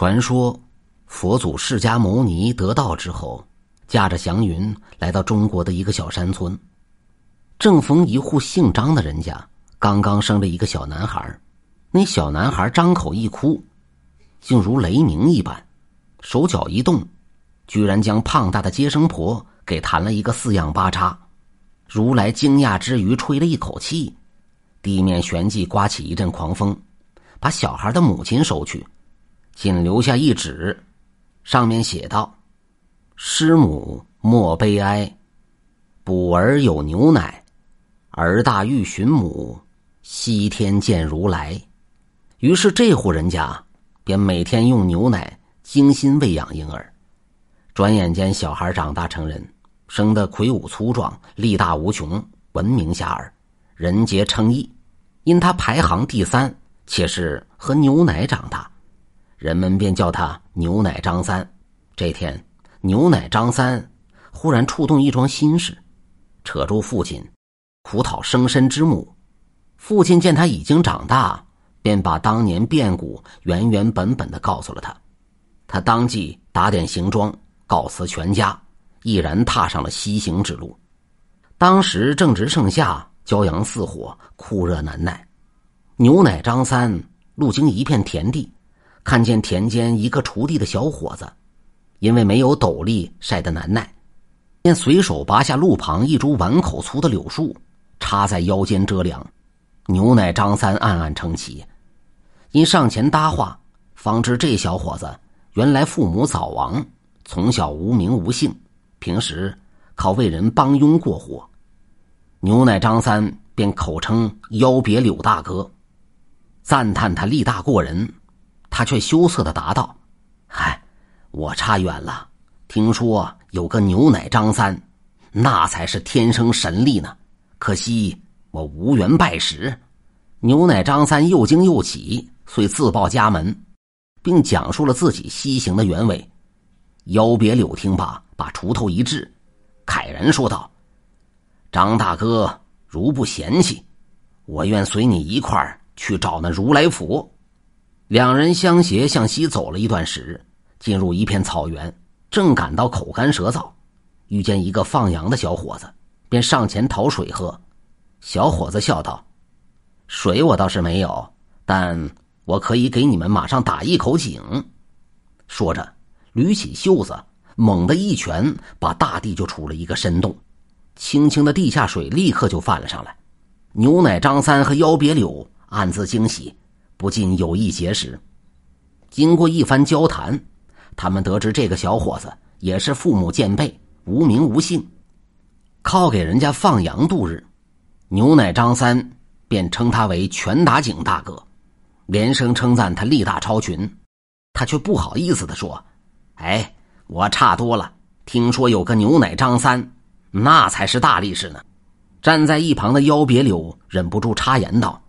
传说，佛祖释迦牟尼得道之后，驾着祥云来到中国的一个小山村。正逢一户姓张的人家刚刚生了一个小男孩，那小男孩张口一哭，竟如雷鸣一般，手脚一动，居然将胖大的接生婆给弹了一个四仰八叉。如来惊讶之余，吹了一口气，地面旋即刮起一阵狂风，把小孩的母亲收去。仅留下一纸，上面写道：“师母莫悲哀，补儿有牛奶，儿大欲寻母，西天见如来。”于是这户人家便每天用牛奶精心喂养婴儿。转眼间，小孩长大成人，生得魁梧粗壮，力大无穷，闻名遐迩，人杰称异。因他排行第三，且是喝牛奶长大。人们便叫他牛奶张三。这天，牛奶张三忽然触动一桩心事，扯住父亲，苦讨生身之母。父亲见他已经长大，便把当年变故原原本本的告诉了他。他当即打点行装，告辞全家，毅然踏上了西行之路。当时正值盛夏，骄阳似火，酷热难耐。牛奶张三路经一片田地。看见田间一个锄地的小伙子，因为没有斗笠晒得难耐，便随手拔下路旁一株碗口粗的柳树，插在腰间遮凉。牛奶张三暗暗称奇，因上前搭话，方知这小伙子原来父母早亡，从小无名无姓，平时靠为人帮佣过活。牛奶张三便口称腰别柳大哥，赞叹他力大过人。他却羞涩的答道：“嗨，我差远了。听说有个牛奶张三，那才是天生神力呢。可惜我无缘拜师。”牛奶张三又惊又喜，遂自报家门，并讲述了自己西行的原委。腰别柳听罢，把锄头一掷，慨然说道：“张大哥，如不嫌弃，我愿随你一块儿去找那如来佛。”两人相携向西走了一段时，进入一片草原，正感到口干舌燥，遇见一个放羊的小伙子，便上前讨水喝。小伙子笑道：“水我倒是没有，但我可以给你们马上打一口井。”说着，捋起袖子，猛地一拳，把大地就出了一个深洞，清清的地下水立刻就泛了上来。牛奶张三和腰别柳暗自惊喜。不禁有意结识。经过一番交谈，他们得知这个小伙子也是父母渐辈，无名无姓，靠给人家放羊度日。牛奶张三便称他为拳打井大哥，连声称赞他力大超群。他却不好意思的说：“哎，我差多了。听说有个牛奶张三，那才是大力士呢。”站在一旁的腰别柳忍不住插言道。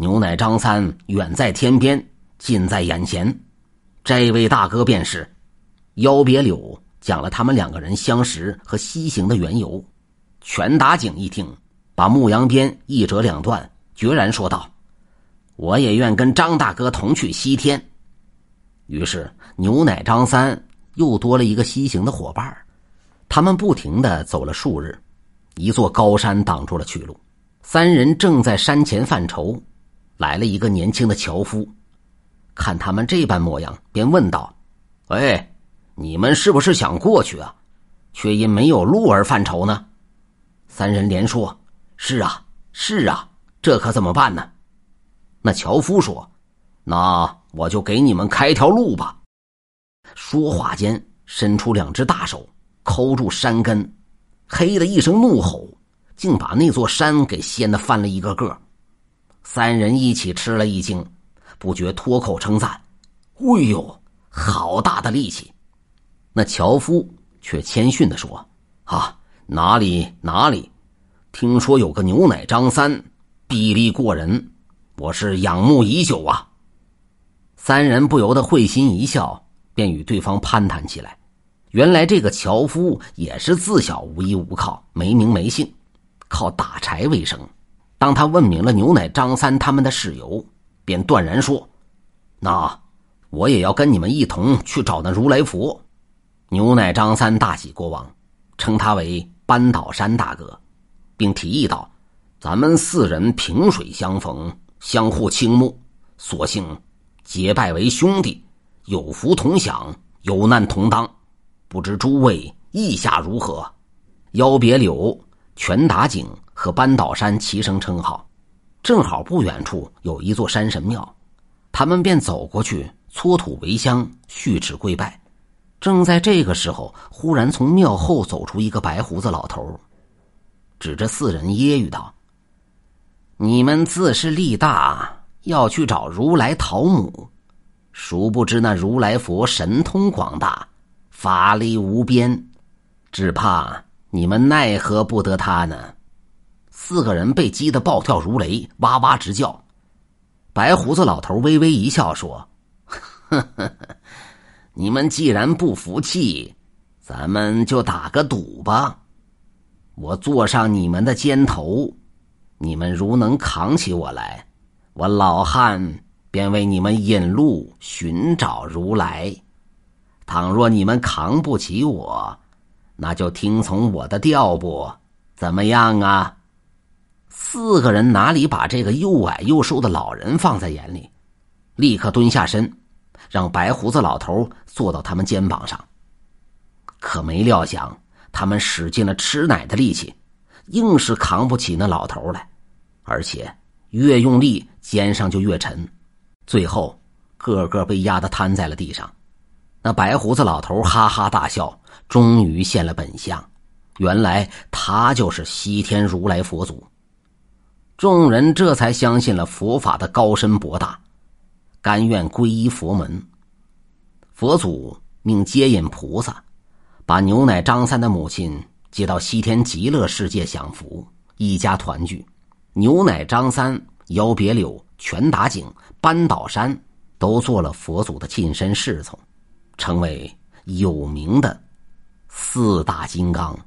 牛奶张三远在天边，近在眼前。这位大哥便是腰别柳，讲了他们两个人相识和西行的缘由。全打井一听，把牧羊鞭一折两段，决然说道：“我也愿跟张大哥同去西天。”于是牛奶张三又多了一个西行的伙伴。他们不停的走了数日，一座高山挡住了去路。三人正在山前犯愁。来了一个年轻的樵夫，看他们这般模样，便问道：“喂，你们是不是想过去啊？却因没有路而犯愁呢？”三人连说：“是啊，是啊，这可怎么办呢？”那樵夫说：“那我就给你们开条路吧。”说话间，伸出两只大手，抠住山根，嘿的一声怒吼，竟把那座山给掀得翻了一个个。三人一起吃了一惊，不觉脱口称赞：“哎呦，好大的力气！”那樵夫却谦逊的说：“啊，哪里哪里，听说有个牛奶张三，臂力过人，我是仰慕已久啊。”三人不由得会心一笑，便与对方攀谈起来。原来这个樵夫也是自小无依无靠，没名没姓，靠打柴为生。当他问明了牛奶张三他们的事由，便断然说：“那我也要跟你们一同去找那如来佛。牛奶张三大喜过望，称他为扳倒山大哥，并提议道：“咱们四人萍水相逢，相互倾慕，索性结拜为兄弟，有福同享，有难同当。不知诸位意下如何？”邀别柳、拳打井和扳倒山齐声称好。正好不远处有一座山神庙，他们便走过去搓土为香，续指跪拜。正在这个时候，忽然从庙后走出一个白胡子老头，指着四人揶揄道：“你们自是力大，要去找如来讨母，殊不知那如来佛神通广大，法力无边，只怕你们奈何不得他呢？”四个人被激得暴跳如雷，哇哇直叫。白胡子老头微微一笑，说：“呵呵呵。”你们既然不服气，咱们就打个赌吧。我坐上你们的肩头，你们如能扛起我来，我老汉便为你们引路寻找如来；倘若你们扛不起我，那就听从我的调拨，怎么样啊？四个人哪里把这个又矮又瘦的老人放在眼里，立刻蹲下身。让白胡子老头坐到他们肩膀上，可没料想，他们使尽了吃奶的力气，硬是扛不起那老头来，而且越用力，肩上就越沉，最后个个被压得瘫在了地上。那白胡子老头哈哈大笑，终于现了本相，原来他就是西天如来佛祖。众人这才相信了佛法的高深博大。甘愿皈依佛门，佛祖命接引菩萨，把牛奶张三的母亲接到西天极乐世界享福，一家团聚。牛奶张三、邀别柳、拳打井、扳倒山，都做了佛祖的近身侍从，成为有名的四大金刚。